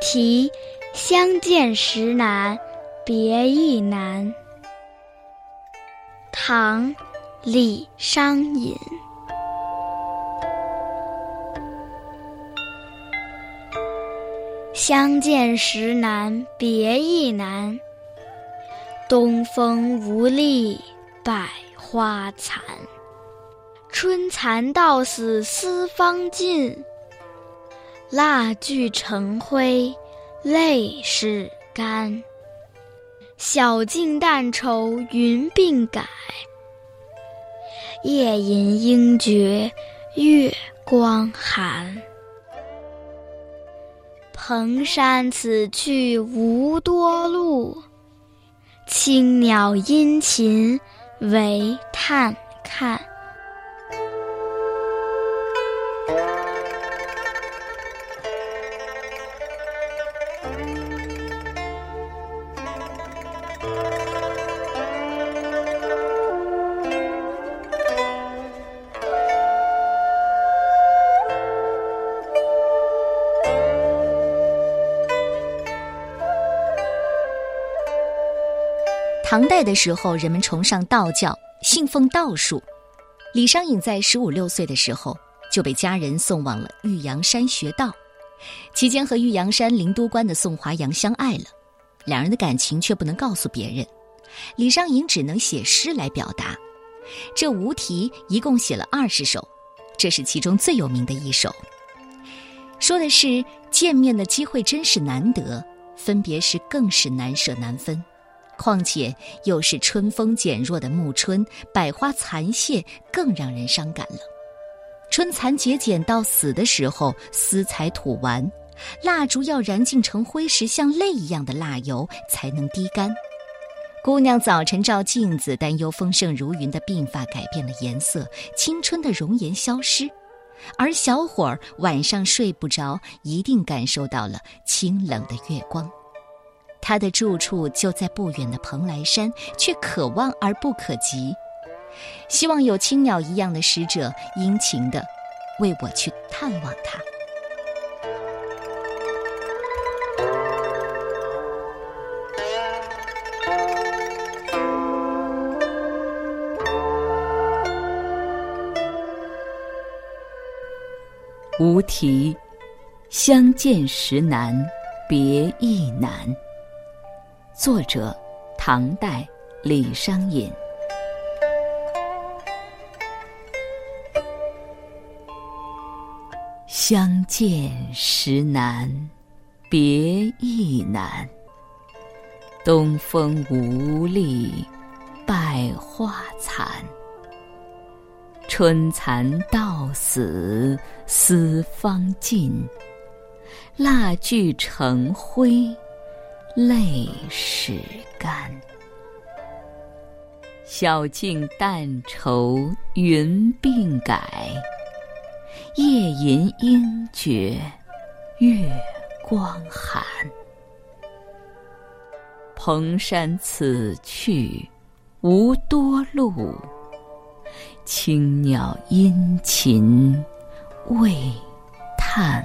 题，相见时难，别亦难。唐·李商隐。相见时难，别亦难。东风无力百花残。春蚕到死丝方尽，蜡炬成灰泪始干。晓镜但愁云鬓改，夜吟应觉月光寒。蓬山此去无多路，青鸟殷勤为探看。唐代的时候，人们崇尚道教，信奉道术。李商隐在十五六岁的时候就被家人送往了玉阳山学道，期间和玉阳山灵都观的宋华阳相爱了，两人的感情却不能告诉别人。李商隐只能写诗来表达，这无题一共写了二十首，这是其中最有名的一首，说的是见面的机会真是难得，分别时更是难舍难分。况且又是春风减弱的暮春，百花残谢，更让人伤感了。春蚕节俭到死的时候，丝才吐完，蜡烛要燃尽成灰时，像泪一样的蜡油才能滴干。姑娘早晨照镜子，担忧丰盛如云的鬓发改变了颜色，青春的容颜消失；而小伙儿晚上睡不着，一定感受到了清冷的月光。他的住处就在不远的蓬莱山，却可望而不可及。希望有青鸟一样的使者，殷勤的为我去探望他。无题，相见时难，别亦难。作者：唐代李商隐。相见时难，别亦难。东风无力百花残。春蚕到死丝方尽，蜡炬成灰。泪始干，晓镜但愁云鬓改，夜吟应觉月光寒。蓬山此去无多路，青鸟殷勤为探。